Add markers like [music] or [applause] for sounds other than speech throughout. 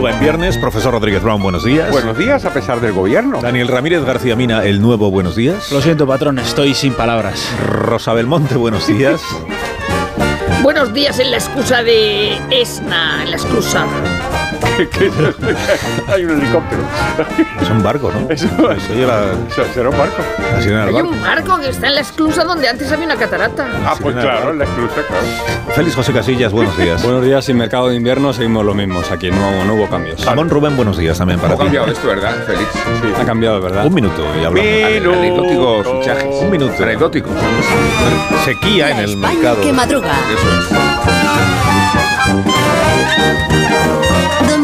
Madruga en viernes. Profesor Rodríguez Brown, buenos días. Buenos días, a pesar del gobierno. Daniel Ramírez García Mina, el nuevo, buenos días. Lo siento, patrón, estoy sin palabras. Rosa Belmonte, buenos días. Buenos días en la excusa de Esna, en la excusa. [laughs] Hay un helicóptero. Es un barco, ¿no? Eso, eso será un barco. del Hay barco. un barco que está en la exclusa donde antes había una catarata. Ah, pues nada. claro, la exclusa, claro. Félix José Casillas, buenos días. [laughs] Buenos días, sin mercado de invierno seguimos los mismos aquí, no, no hubo cambios. Ramón Rubén, buenos días también para Ha ti. cambiado esto, ¿verdad, Félix? Ha cambiado, ¿verdad? Un minuto y hablamos. Minuto. Anecdóticos fichajes. Un minuto. Anecdóticos. Sequía en el España mercado. que madruga. Eso es.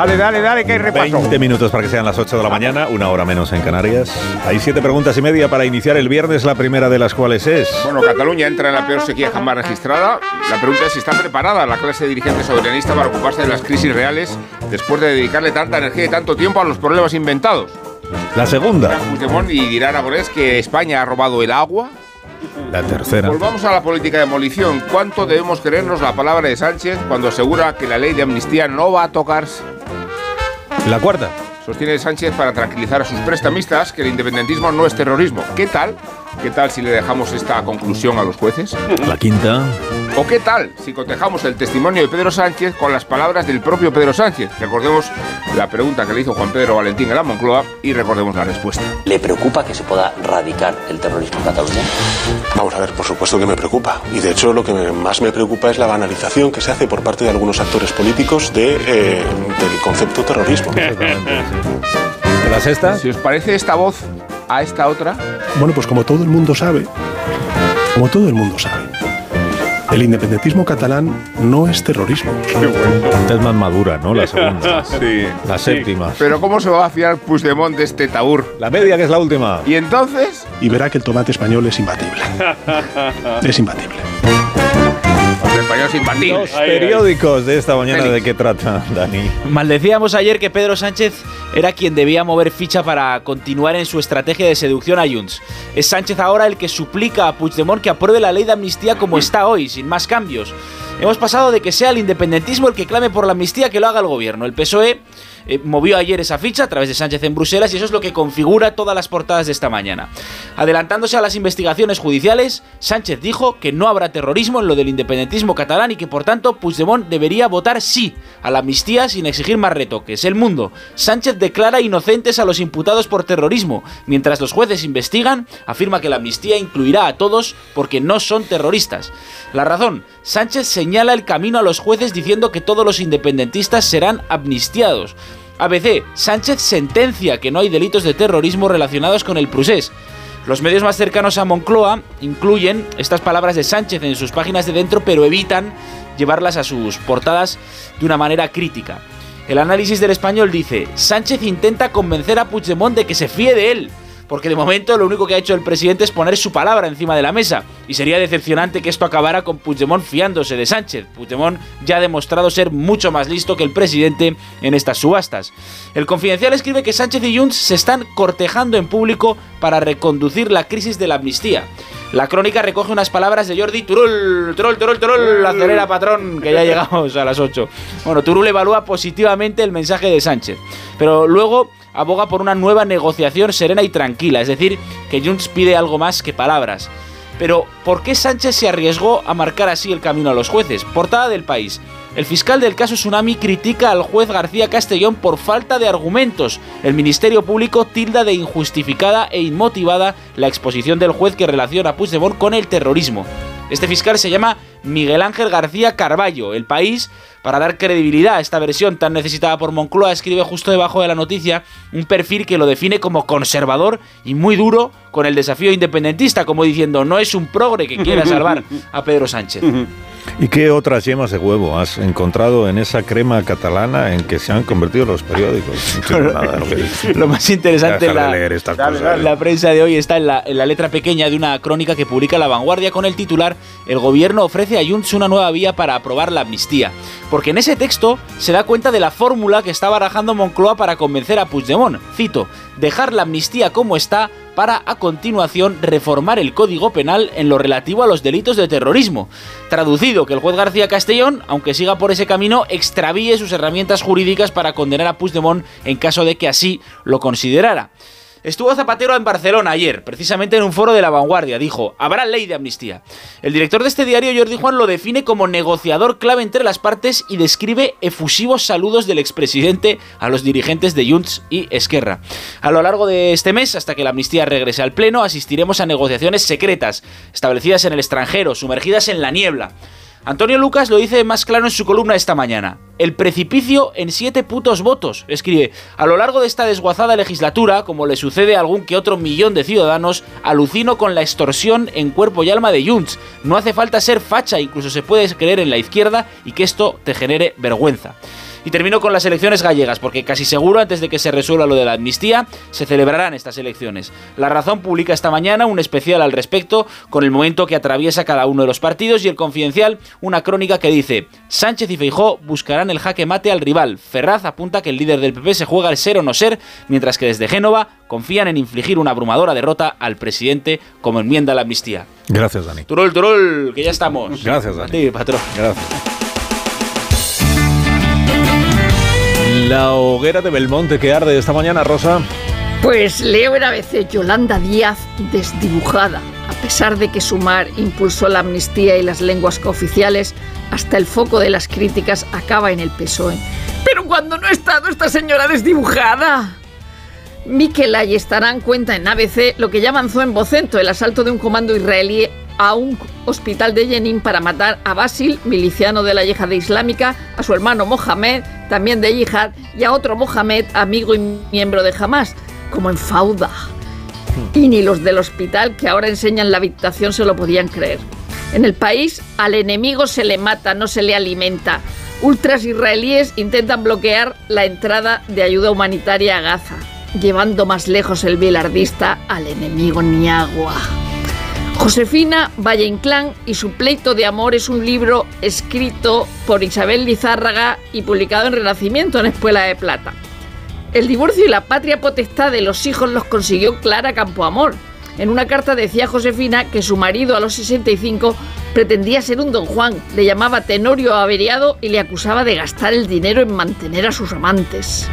Dale, dale, dale, que hay repaso. 20 minutos para que sean las 8 de la mañana, una hora menos en Canarias. Hay siete preguntas y media para iniciar el viernes, la primera de las cuales es... Bueno, Cataluña entra en la peor sequía jamás registrada. La pregunta es si está preparada la clase dirigente soberanista para ocuparse de las crisis reales después de dedicarle tanta energía y tanto tiempo a los problemas inventados. La segunda. Y dirá Aragonés que España ha robado el agua. La tercera. Volvamos a la política de demolición. ¿Cuánto debemos creernos la palabra de Sánchez cuando asegura que la ley de amnistía no va a tocarse? La cuarta. Sostiene Sánchez para tranquilizar a sus prestamistas que el independentismo no es terrorismo. ¿Qué tal? ¿Qué tal si le dejamos esta conclusión a los jueces? La quinta. ¿O qué tal si cotejamos el testimonio de Pedro Sánchez con las palabras del propio Pedro Sánchez? Recordemos la pregunta que le hizo Juan Pedro Valentín en la Moncloa y recordemos la respuesta. ¿Le preocupa que se pueda radicar el terrorismo en Cataluña? Vamos a ver, por supuesto que me preocupa. Y de hecho lo que me- más me preocupa es la banalización que se hace por parte de algunos actores políticos de, eh, del concepto terrorismo. [laughs] La sexta. Si os parece esta voz a esta otra, Bueno, pues como todo el mundo sabe, como todo el mundo sabe, el independentismo catalán no es terrorismo. Esta es más madura, ¿no? La segunda. [laughs] sí. La séptima. Pero ¿cómo se va a fiar Puigdemont de este taur? La media, que es la última. Y entonces, Y verá que el tomate español es imbatible. [laughs] Es imbatible. Los españoles infantiles. Los periódicos de esta mañana, ¿de qué trata, [laughs] Dani? Maldecíamos ayer que Pedro Sánchez era quien debía mover ficha para continuar en su estrategia de seducción a Junts. Es Sánchez ahora el que suplica a Puigdemont que apruebe la ley de amnistía como está hoy, sin más cambios. Hemos pasado de que sea el independentismo el que clame por la amnistía que lo haga el gobierno. El PSOE eh, movió ayer esa ficha a través de Sánchez en Bruselas y eso es lo que configura todas las portadas de esta mañana. Adelantándose a las investigaciones judiciales, Sánchez dijo que no habrá terrorismo en lo del independentismo catalán y que por tanto Puigdemont debería votar sí a la amnistía sin exigir más retoques. El mundo. Sánchez declara inocentes a los imputados por terrorismo. Mientras los jueces investigan, afirma que la amnistía incluirá a todos porque no son terroristas. La razón. Sánchez señala el camino a los jueces diciendo que todos los independentistas serán amnistiados. ABC. Sánchez sentencia que no hay delitos de terrorismo relacionados con el procés. Los medios más cercanos a Moncloa incluyen estas palabras de Sánchez en sus páginas de dentro, pero evitan llevarlas a sus portadas de una manera crítica. El análisis del español dice, Sánchez intenta convencer a Puigdemont de que se fíe de él, porque de momento lo único que ha hecho el presidente es poner su palabra encima de la mesa, y sería decepcionante que esto acabara con Puigdemont fiándose de Sánchez. Puigdemont ya ha demostrado ser mucho más listo que el presidente en estas subastas. El Confidencial escribe que Sánchez y Junts se están cortejando en público para reconducir la crisis de la amnistía. La crónica recoge unas palabras de Jordi Turul. Turul, Turul, Turul, acelera patrón, que ya [laughs] llegamos a las 8. Bueno, Turul evalúa positivamente el mensaje de Sánchez, pero luego aboga por una nueva negociación serena y tranquila, es decir, que Junts pide algo más que palabras. Pero, ¿por qué Sánchez se arriesgó a marcar así el camino a los jueces? Portada del país. El fiscal del caso Tsunami critica al juez García Castellón por falta de argumentos. El Ministerio Público tilda de injustificada e inmotivada la exposición del juez que relaciona a Puigdemont con el terrorismo. Este fiscal se llama Miguel Ángel García Carballo. El país, para dar credibilidad a esta versión tan necesitada por Moncloa, escribe justo debajo de la noticia un perfil que lo define como conservador y muy duro con el desafío independentista, como diciendo, no es un progre que quiera salvar [laughs] a Pedro Sánchez. ¿Y qué otras yemas de huevo has encontrado en esa crema catalana en que se han convertido los periódicos? No nada [laughs] lo más interesante de la, leer estas la- cosas. la prensa de hoy está en la, en la letra pequeña de una crónica que publica La Vanguardia con el titular El gobierno ofrece a Junts una nueva vía para aprobar la amnistía. Porque en ese texto se da cuenta de la fórmula que está barajando Moncloa para convencer a Puigdemont. Cito, dejar la amnistía como está para a continuación reformar el Código Penal en lo relativo a los delitos de terrorismo. Traducido, que el juez García Castellón, aunque siga por ese camino, extravíe sus herramientas jurídicas para condenar a Puigdemont en caso de que así lo considerara. Estuvo Zapatero en Barcelona ayer, precisamente en un foro de la vanguardia. Dijo, habrá ley de amnistía. El director de este diario, Jordi Juan, lo define como negociador clave entre las partes y describe efusivos saludos del expresidente a los dirigentes de Junts y Esquerra. A lo largo de este mes, hasta que la amnistía regrese al Pleno, asistiremos a negociaciones secretas, establecidas en el extranjero, sumergidas en la niebla. Antonio Lucas lo dice más claro en su columna esta mañana. El precipicio en siete putos votos. Escribe, a lo largo de esta desguazada legislatura, como le sucede a algún que otro millón de ciudadanos, alucino con la extorsión en cuerpo y alma de Junts. No hace falta ser facha, incluso se puede creer en la izquierda y que esto te genere vergüenza. Y termino con las elecciones gallegas, porque casi seguro antes de que se resuelva lo de la amnistía, se celebrarán estas elecciones. La Razón publica esta mañana un especial al respecto, con el momento que atraviesa cada uno de los partidos, y el Confidencial una crónica que dice, Sánchez y Feijó buscarán el jaque mate al rival. Ferraz apunta que el líder del PP se juega el ser o no ser, mientras que desde Génova confían en infligir una abrumadora derrota al presidente como enmienda a la amnistía. Gracias, Dani. Turol, turol, que ya estamos. Gracias, Dani. Sí, patrón. Gracias. La hoguera de Belmonte que arde esta mañana, Rosa. Pues leo en ABC Yolanda Díaz desdibujada, a pesar de que Sumar impulsó la amnistía y las lenguas cooficiales, hasta el foco de las críticas acaba en el PSOE. Pero cuando no ha estado esta señora desdibujada. Mikel Ayestarán cuenta en ABC lo que ya avanzó en Vocento, el asalto de un comando israelí a un hospital de Jenin para matar a Basil, miliciano de la yihad islámica, a su hermano Mohamed, también de yihad, y a otro Mohamed, amigo y miembro de Hamas, como en Fauda. Y ni los del hospital que ahora enseñan la habitación se lo podían creer. En el país, al enemigo se le mata, no se le alimenta. Ultras israelíes intentan bloquear la entrada de ayuda humanitaria a Gaza, llevando más lejos el bilardista al enemigo ni agua. Josefina Valle Inclán y su pleito de amor es un libro escrito por Isabel Lizárraga y publicado en Renacimiento en Espuela de Plata. El divorcio y la patria potestad de los hijos los consiguió Clara Campoamor. En una carta decía Josefina que su marido a los 65 pretendía ser un don Juan, le llamaba tenorio averiado y le acusaba de gastar el dinero en mantener a sus amantes.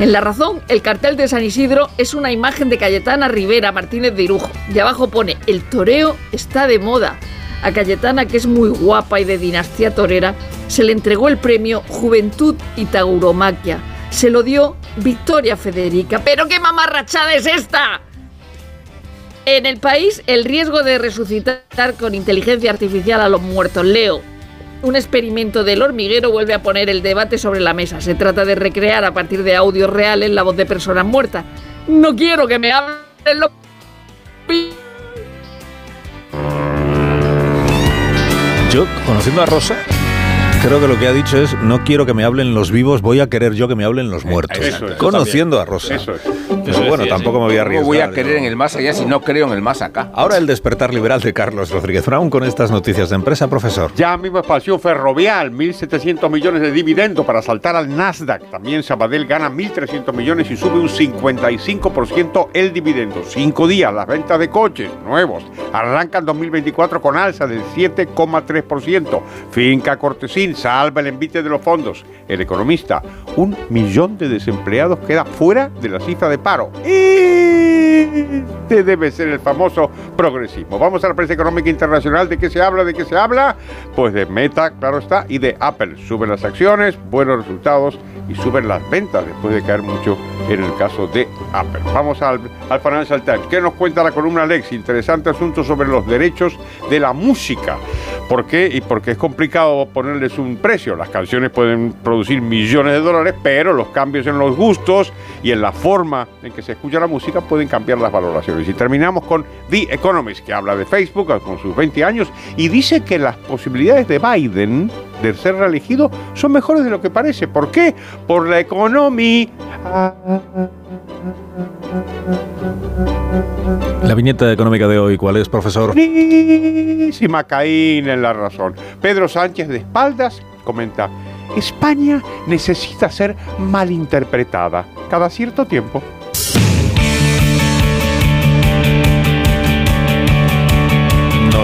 En La Razón, el cartel de San Isidro es una imagen de Cayetana Rivera Martínez de Irujo. Y abajo pone, el toreo está de moda. A Cayetana, que es muy guapa y de dinastía torera, se le entregó el premio Juventud y Tauromaquia. Se lo dio Victoria Federica. ¿Pero qué mamarrachada es esta? En el país, el riesgo de resucitar con inteligencia artificial a los muertos. Leo, un experimento del hormiguero vuelve a poner el debate sobre la mesa. Se trata de recrear a partir de audios reales la voz de personas muertas. No quiero que me hablen los... Yo, conociendo a Rosa, creo que lo que ha dicho es no quiero que me hablen los vivos, voy a querer yo que me hablen los muertos. eso es. conociendo a Rosa. Eso es. Pero bueno, tampoco me voy a ¿Cómo arriesgar. voy a yo. querer en el más allá si no creo en el más acá? Ahora el despertar liberal de Carlos Rodríguez Brown con estas noticias de empresa, profesor. Ya mismo espacio ferrovial, 1.700 millones de dividendo para saltar al Nasdaq. También Sabadell gana 1.300 millones y sube un 55% el dividendo. Cinco días, las ventas de coches nuevos arrancan 2024 con alza del 7,3%. Finca Cortesín salva el envite de los fondos. El economista, un millón de desempleados queda fuera de la cifra de paro. Este debe ser el famoso progresismo. Vamos a la prensa económica internacional. ¿De qué se habla? ¿De qué se habla? Pues de Meta, claro está, y de Apple. Suben las acciones, buenos resultados y suben las ventas después de caer mucho en el caso de Apple. Vamos al, al Financial Times. ¿Qué nos cuenta la columna Lex? Interesante asunto sobre los derechos de la música. ¿Por qué? Y porque es complicado ponerles un precio. Las canciones pueden producir millones de dólares, pero los cambios en los gustos y en la forma en que se escucha la música pueden cambiar las valoraciones. Y terminamos con The Economist, que habla de Facebook con sus 20 años y dice que las posibilidades de Biden de ser reelegido son mejores de lo que parece. ¿Por qué? Por la economía. La viñeta económica de hoy, ¿cuál es, profesor? Si Macaín en la razón. Pedro Sánchez de espaldas comenta, España necesita ser malinterpretada cada cierto tiempo.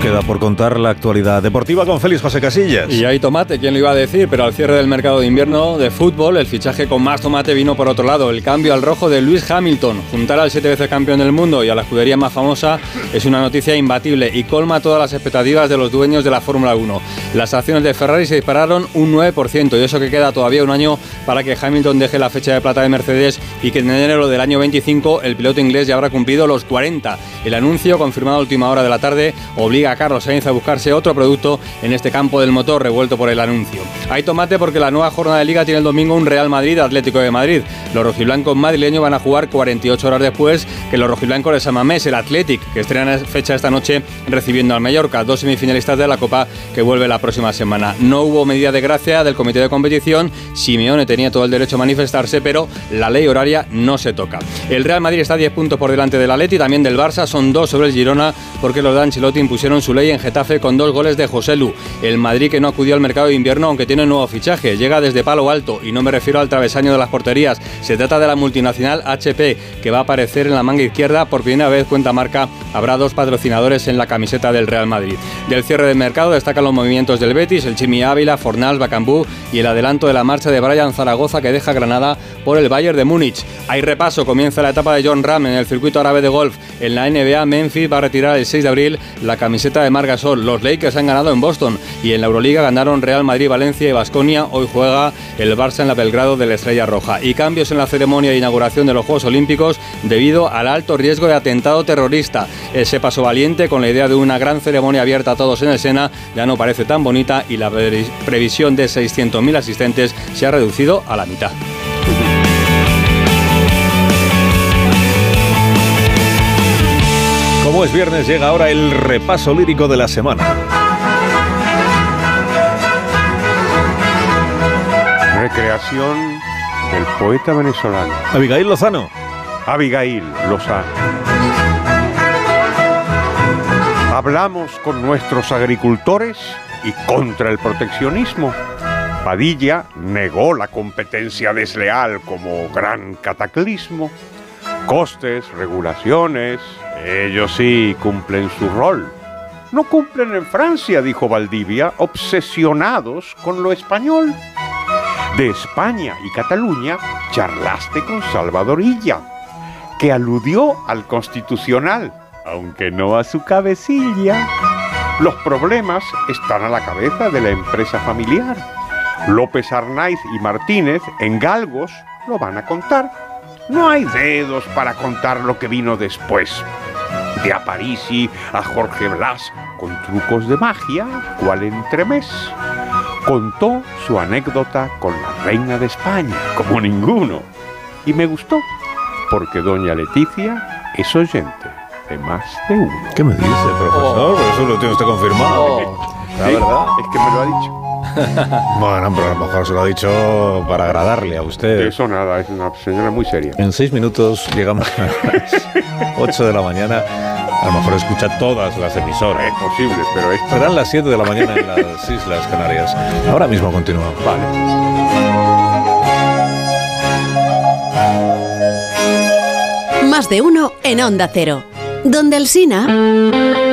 Queda por contar la actualidad deportiva con Félix José Casillas. Y hay tomate, ¿quién lo iba a decir? Pero al cierre del mercado de invierno de fútbol, el fichaje con más tomate vino por otro lado. El cambio al rojo de Lewis Hamilton. Juntar al siete veces campeón del mundo y a la escudería más famosa es una noticia imbatible y colma todas las expectativas de los dueños de la Fórmula 1. Las acciones de Ferrari se dispararon un 9% y eso que queda todavía un año para que Hamilton deje la fecha de plata de Mercedes y que en enero del año 25 el piloto inglés ya habrá cumplido los 40. El anuncio, confirmado a última hora de la tarde, obliga a Carlos Sainz a buscarse otro producto en este campo del motor revuelto por el anuncio. Hay tomate porque la nueva jornada de liga tiene el domingo un Real Madrid Atlético de Madrid. Los rojiblancos madrileños van a jugar 48 horas después que los rojiblancos de Samamés, el Athletic, que estrena fecha esta noche recibiendo al Mallorca, dos semifinalistas de la Copa que vuelve la próxima semana. No hubo medida de gracia del comité de competición, Simeone tenía todo el derecho a manifestarse, pero la ley horaria no se toca. El Real Madrid está 10 puntos por delante del Atleti, también del Barça, son dos sobre el Girona porque los de Ancelotti impusieron su ley en Getafe con dos goles de José Lu. El Madrid que no acudió al mercado de invierno aunque tiene nuevo fichaje, llega desde palo alto y no me refiero al travesaño de las porterías, se trata de la multinacional HP que va a aparecer en la manga izquierda por primera vez cuenta marca, habrá dos patrocinadores en la camiseta del Real Madrid. Del cierre del mercado destacan los movimientos del Betis, el Chimi Ávila, Fornals, Bacambú y el adelanto de la marcha de Brian Zaragoza que deja Granada por el Bayern de Múnich. Hay repaso, comienza la etapa de John Ram en el circuito árabe de golf. En la NBA, Memphis va a retirar el 6 de abril la camiseta de Margasol. Los Lakers han ganado en Boston y en la Euroliga ganaron Real Madrid, Valencia y Basconia. Hoy juega el Barça en la Belgrado de la Estrella Roja. Y cambios en la ceremonia de inauguración de los Juegos Olímpicos debido al alto riesgo de atentado terrorista. Ese paso valiente con la idea de una gran ceremonia abierta a todos en el Sena ya no parece tan bonita y la previsión de 600.000 asistentes se ha reducido a la mitad. Como es viernes, llega ahora el repaso lírico de la semana. Recreación del poeta venezolano. Abigail Lozano. Abigail Lozano. Hablamos con nuestros agricultores y contra el proteccionismo. Padilla negó la competencia desleal como gran cataclismo. Costes, regulaciones, ellos sí cumplen su rol. No cumplen en Francia, dijo Valdivia, obsesionados con lo español. De España y Cataluña charlaste con Salvadorilla, que aludió al constitucional, aunque no a su cabecilla. Los problemas están a la cabeza de la empresa familiar. López Arnaiz y Martínez en Galgos lo van a contar. No hay dedos para contar lo que vino después. De Aparici a Jorge Blas con trucos de magia, cual entremés. Contó su anécdota con la reina de España, como ninguno. Y me gustó, porque doña Leticia es oyente de más de uno. ¿Qué me dice, profesor? Eso lo tiene usted confirmado. La Sí, verdad. Es que me lo ha dicho. [laughs] Bueno, pero a lo mejor se lo ha dicho para agradarle a usted. Eso nada, es una señora muy seria. En seis minutos llegamos a las [laughs] 8 de la mañana. A lo mejor escucha todas las emisoras. Es posible, pero es Serán las 7 de la mañana en las [laughs] Islas Canarias. Ahora mismo continuamos. Vale. Más de uno en Onda Cero. Donde el Sina...